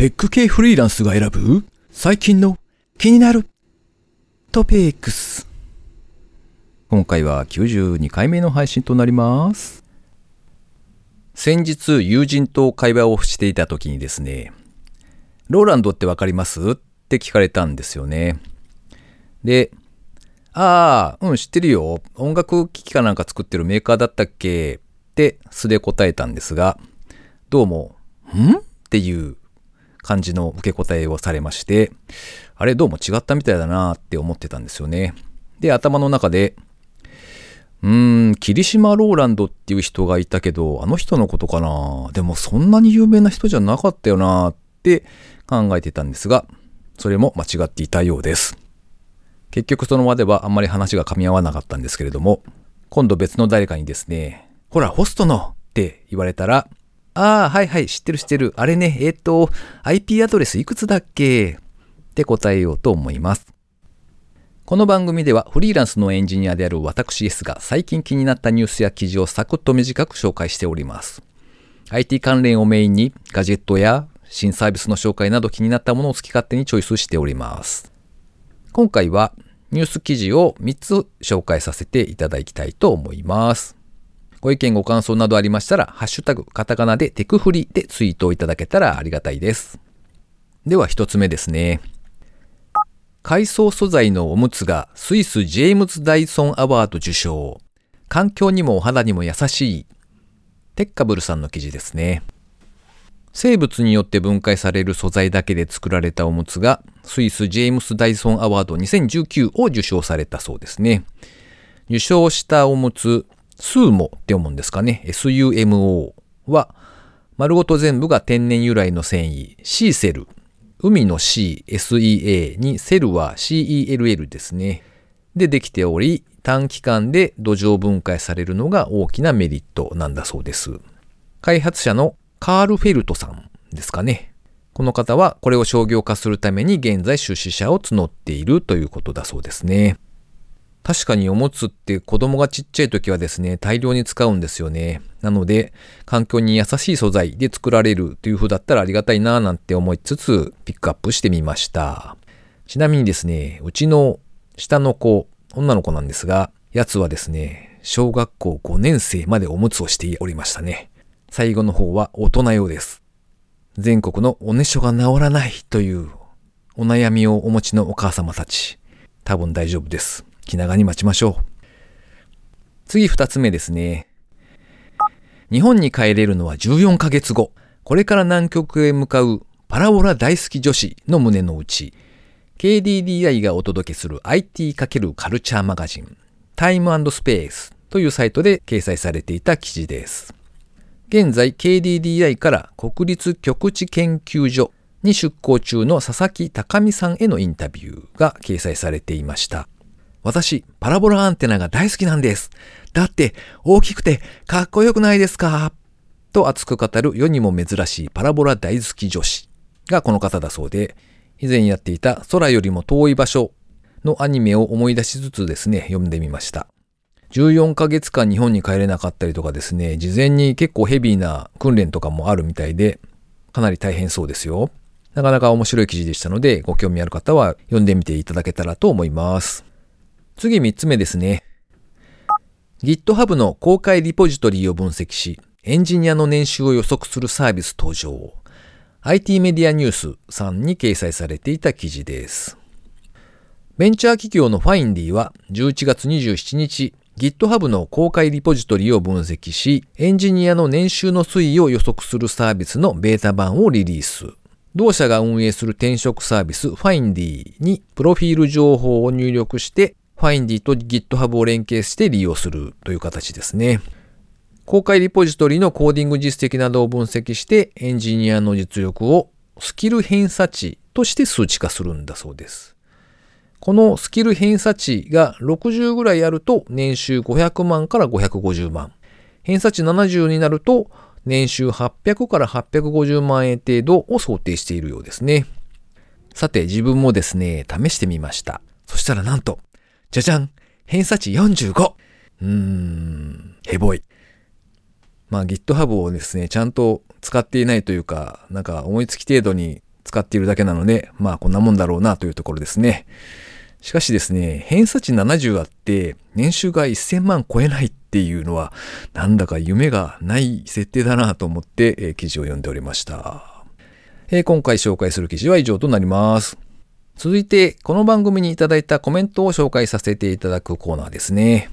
テック系フリーランスが選ぶ？最近の気になる？トピックス。今回は92回目の配信となります。先日友人と会話をしていた時にですね、ローランドってわかります？って聞かれたんですよね。で、ああ、うん、知ってるよ。音楽機器かなんか作ってるメーカーだったっけ？って素で答えたんですが、どうも、ん？っていう感じの受け答えをされまして、あれどうも違ったみたいだなって思ってたんですよね。で、頭の中で、うーん、霧島ローランドっていう人がいたけど、あの人のことかな？でもそんなに有名な人じゃなかったよなって考えてたんですが、それも間違っていたようです。結局その場ではあんまり話が噛み合わなかったんですけれども、今度別の誰かにですね、ほら、ホストのって言われたら、ああ、はいはい、知ってる知ってる。あれね、えっ、と、IP アドレスいくつだっけ？って答えようと思います。この番組ではフリーランスのエンジニアである私 S が最近気になったニュースや記事をサクッと短く紹介しております。IT 関連をメインにガジェットや新サービスの紹介など気になったものを好き勝手にチョイスしております。今回はニュース記事を3つ紹介させていただきたいと思います。ご意見ご感想などありましたら、ハッシュタグ、カタカナでテクフリでツイートをいただけたらありがたいです。では一つ目ですね。海藻素材のおむつがスイス・ジェームズ・ダイソン・アワード受賞。環境にもお肌にも優しい。テッカブルさんの記事ですね。生物によって分解される素材だけで作られたおむつがスイス・ジェームス・ダイソン・アワード2019を受賞されたそうですね。受賞したおむつ、スーモって読むんですかね。SUMO は丸ごと全部が天然由来の繊維、シーセル。海の C、SEA にセルは CELL ですね。でできており、短期間で土壌分解されるのが大きなメリットなんだそうです。開発者のカール・フェルトさんですかね。この方はこれを商業化するために現在出資者を募っているということだそうですね。確かにおむつって子供がちっちゃい時はですね、大量に使うんですよね。なので、環境に優しい素材で作られるという風だったらありがたいなぁなんて思いつつ、ピックアップしてみました。ちなみにですね、うちの下の子、女の子なんですが、やつはですね、小学校5年生までおむつをしておりましたね。最後の方は大人用です。全国のおねしょが治らないというお悩みをお持ちのお母様たち、多分大丈夫です。気長に待ちましょう。次二つ目ですね。日本に帰れるのは14ヶ月後。これから南極へ向かうパラボラ大好き女子の胸の内。KDDI がお届けする IT× カルチャーマガジン、タイムスペースというサイトで掲載されていた記事です。現在 KDDI から国立極地研究所に出向中の佐々木隆美さんへのインタビューが掲載されていました。私、パラボラアンテナが大好きなんです。だって、大きくてかっこよくないですか？と熱く語る世にも珍しいパラボラ大好き女子がこの方だそうで、以前やっていた空よりも遠い場所のアニメを思い出しつつですね、読んでみました。14ヶ月間日本に帰れなかったりとかですね、事前に結構ヘビーな訓練とかもあるみたいで、かなり大変そうですよ。なかなか面白い記事でしたので、ご興味ある方は読んでみていただけたらと思います。次3つ目ですね。GitHub の公開リポジトリを分析し、エンジニアの年収を予測するサービス登場。IT メディアニュースさんに掲載されていた記事です。ベンチャー企業のファインディは11月27日、GitHub の公開リポジトリを分析し、エンジニアの年収の推移を予測するサービスのベータ版をリリース。同社が運営する転職サービス Findy にプロフィール情報を入力して、Findy と GitHub を連携して利用するという形ですね。公開リポジトリのコーディング実績などを分析して、エンジニアの実力をスキル偏差値として数値化するんだそうです。このスキル偏差値が60ぐらいあると年収500万から550万。偏差値70になると年収800から850万円程度を想定しているようですね。さて自分もですね、試してみました。そしたらなんと、じゃじゃん偏差値 45! うーん、へぼい。まあ GitHub をですね、ちゃんと使っていないというか、なんか思いつき程度に使っているだけなので、まあこんなもんだろうなというところですね。しかしですね、偏差値70あって年収が1000万超えないっていうのは、なんだか夢がない設定だなと思って、えー、記事を読んでおりました。えー、今回紹介する記事は以上となります。続いて、この番組にいただいたコメントを紹介させていただくコーナーですね。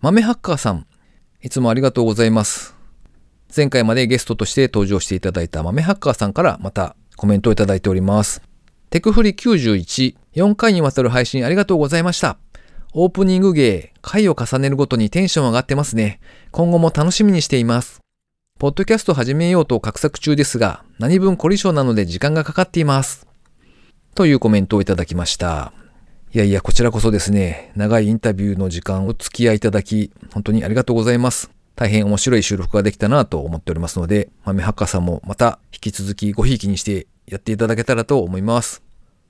豆ハッカーさん、いつもありがとうございます。前回までゲストとして登場していただいた豆ハッカーさんからまたコメントをいただいております。テクフリ91、4回にわたる配信ありがとうございました。オープニング芸、回を重ねるごとにテンション上がってますね。今後も楽しみにしています。ポッドキャスト始めようと画策中ですが、何分凝り性なので時間がかかっています。というコメントをいただきました。いやいや、こちらこそですね、長いインタビューの時間を付き合いいただき、本当にありがとうございます。大変面白い収録ができたなと思っておりますので、豆ハッカーさんもまた引き続きごひいきにしてやっていただけたらと思います。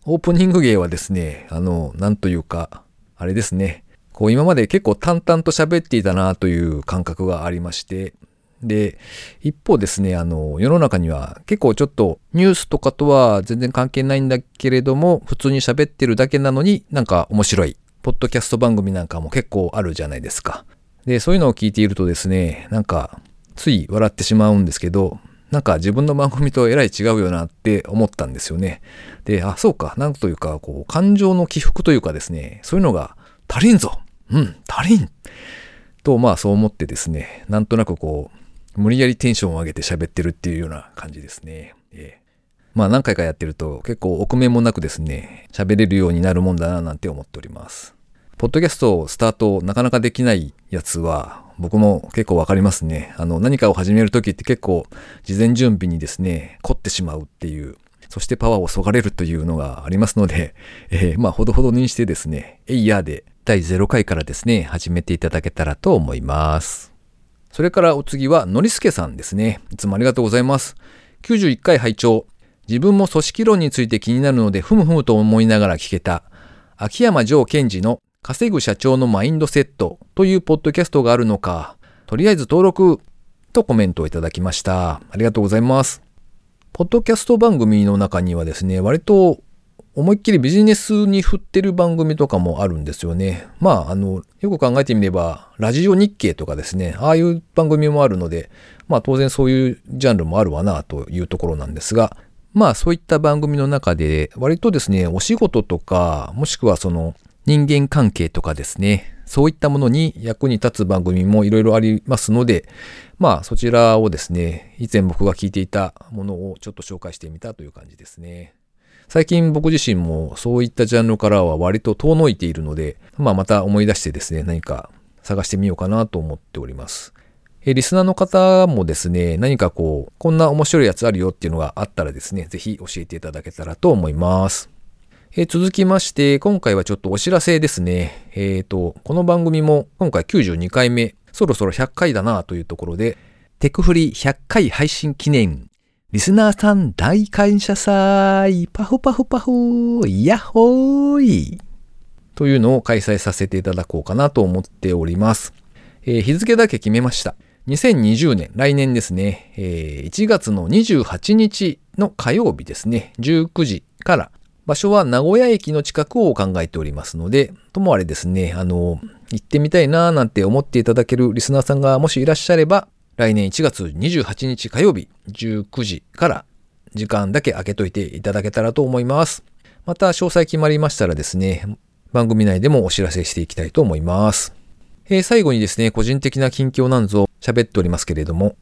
オープニング芸はですね、あの、なんというか、あれですね。こう今まで結構淡々と喋っていたなという感覚がありまして、で、一方ですね、あの、世の中には結構ちょっとニュースとかとは全然関係ないんだけれども、普通に喋ってるだけなのになんか面白い、ポッドキャスト番組なんかも結構あるじゃないですか。で、そういうのを聞いているとですね、なんか、つい笑ってしまうんですけど、なんか自分の番組とえらい違うよなって思ったんですよね。で、あ、そうか、なんというか、こう、感情の起伏というかですね、そういうのが足りんぞうん、足りんと、まあそう思ってですね、なんとなくこう、無理やりテンションを上げて喋ってるっていうような感じですね。えー、まあ何回かやってると結構臆面もなくですね、喋れるようになるもんだななんて思っております。ポッドキャストをスタートなかなかできないやつは、僕も結構わかりますね。あの、何かを始めるときって結構事前準備にですね、凝ってしまうっていう、そしてパワーをそがれるというのがありますので、えー、まあ、ほどほどにしてですね、エイヤーで第0回からですね、始めていただけたらと思います。それからお次は、のりすけさんですね。いつもありがとうございます。91回拝聴自分も組織論について気になるので、ふむふむと思いながら聞けた、秋山城賢治の稼ぐ社長のマインドセットというポッドキャストがあるのか、とりあえず登録とコメントをいただきました。ありがとうございます。ポッドキャスト番組の中にはですね、割と思いっきりビジネスに振ってる番組とかもあるんですよね。まあ、あの、よく考えてみれば、ラジオ日経とかですね、ああいう番組もあるので、まあ当然そういうジャンルもあるわなというところなんですが、まあそういった番組の中で、割とですね、お仕事とか、もしくはその人間関係とかですね、そういったものに役に立つ番組もいろいろありますので、まあそちらをですね、以前僕が聞いていたものをちょっと紹介してみたという感じですね。最近僕自身もそういったジャンルからは割と遠のいているので、まあまた思い出してですね、何か探してみようかなと思っております。えリスナーの方もですね、何かこう、こんな面白いやつあるよっていうのがあったらですね、ぜひ教えていただけたらと思います。え、続きまして、今回はちょっとお知らせですね。えっ、ー、と、この番組も今回92回目、そろそろ100回だなというところで、テクフリ100回配信記念、リスナーさん大感謝祭、パフパフパフ、ヤッホーイ。というのを開催させていただこうかなと思っております。えー、日付だけ決めました。2020年、来年ですね、えー、1月の28日の火曜日ですね、19時から場所は名古屋駅の近くを考えておりますので、ともあれですね、あの、行ってみたいなーなんて思っていただけるリスナーさんがもしいらっしゃれば、来年1月28日火曜日19時から時間だけ空けといていただけたらと思います。また詳細決まりましたらですね、番組内でもお知らせしていきたいと思います。えー、最後にですね、個人的な近況なんぞ喋っておりますけれども、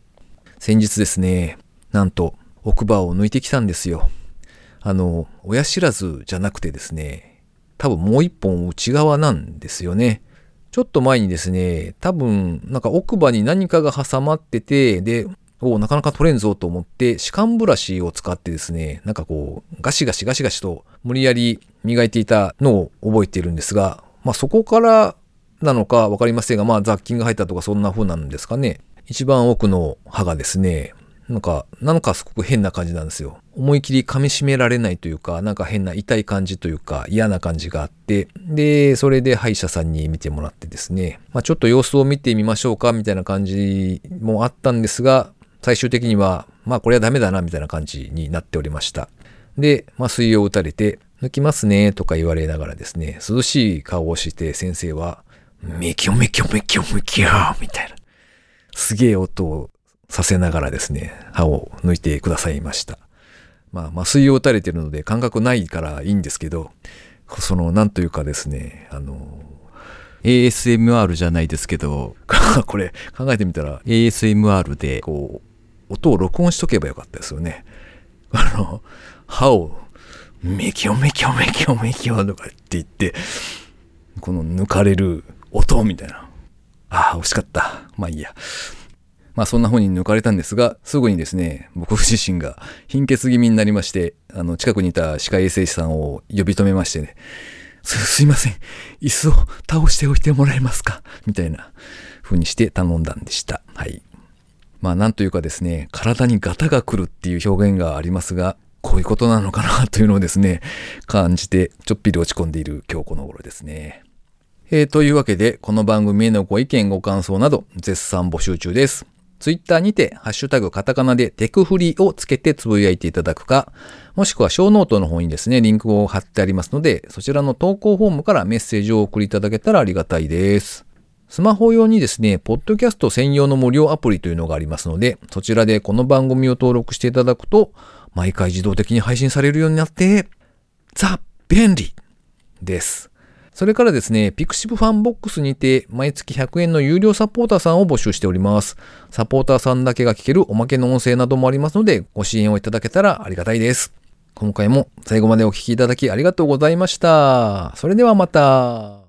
先日ですね、なんと奥歯を抜いてきたんですよ。あの、親知らずじゃなくてですね、多分もう一本内側なんですよね。ちょっと前にですね、多分なんか奥歯に何かが挟まってて、で、おなかなか取れんぞと思って、歯間ブラシを使ってですね、なんかこう、ガシガシガシガシと無理やり磨いていたのを覚えているんですが、まあそこからなのかわかりませんが、まあ雑菌が入ったとかそんな風なんですかね。一番奥の歯がですね、なんか、なんかすごく変な感じなんですよ。思い切り噛み締められないというか、なんか変な痛い感じというか、嫌な感じがあって、で、それで歯医者さんに見てもらってですね、まあちょっと様子を見てみましょうか、みたいな感じもあったんですが、最終的には、まあこれはダメだな、みたいな感じになっておりました。で、麻酔を打たれて、抜きますねとか言われながらですね、涼しい顔をして先生は、メキョメキョメキョメキョみたいな、すげえ音をさせながらですね、歯を抜いてくださいました。まあ、麻酔を打たれてるので感覚ないからいいんですけど、その、なんというかですね、あの、ASMR じゃないですけど、これ考えてみたら ASMR でこう、音を録音しとけばよかったですよね。あの、歯をメキョメキョメキョメキョとかって言って、この抜かれる音みたいな。ああ、惜しかった。まあいいや。まあそんな風に抜かれたんですが、すぐにですね、僕自身が貧血気味になりまして、あの、近くにいた歯科衛生士さんを呼び止めましてね、す、すいません。椅子を倒しておいてもらえますか？みたいな風にして頼んだんでした。はい。まあなんというかですね、体にガタが来るっていう表現がありますが、こういうことなのかなというのをですね、感じてちょっぴり落ち込んでいる今日この頃ですね。えー、というわけで、この番組へのご意見ご感想など絶賛募集中です。ツイッターにて、ハッシュタグカタカナでテクフリをつけてつぶやいていただくか、もしくはショーノートの方にですね、リンクを貼ってありますので、そちらの投稿フォームからメッセージを送りいただけたらありがたいです。スマホ用にですね、ポッドキャスト専用の無料アプリというのがありますので、そちらでこの番組を登録していただくと、毎回自動的に配信されるようになって、ザ・便利です。それからですね、ピクシブファンボックスにて毎月100円の有料サポーターさんを募集しております。サポーターさんだけが聞けるおまけの音声などもありますので、ご支援をいただけたらありがたいです。今回も最後までお聴きいただきありがとうございました。それではまた。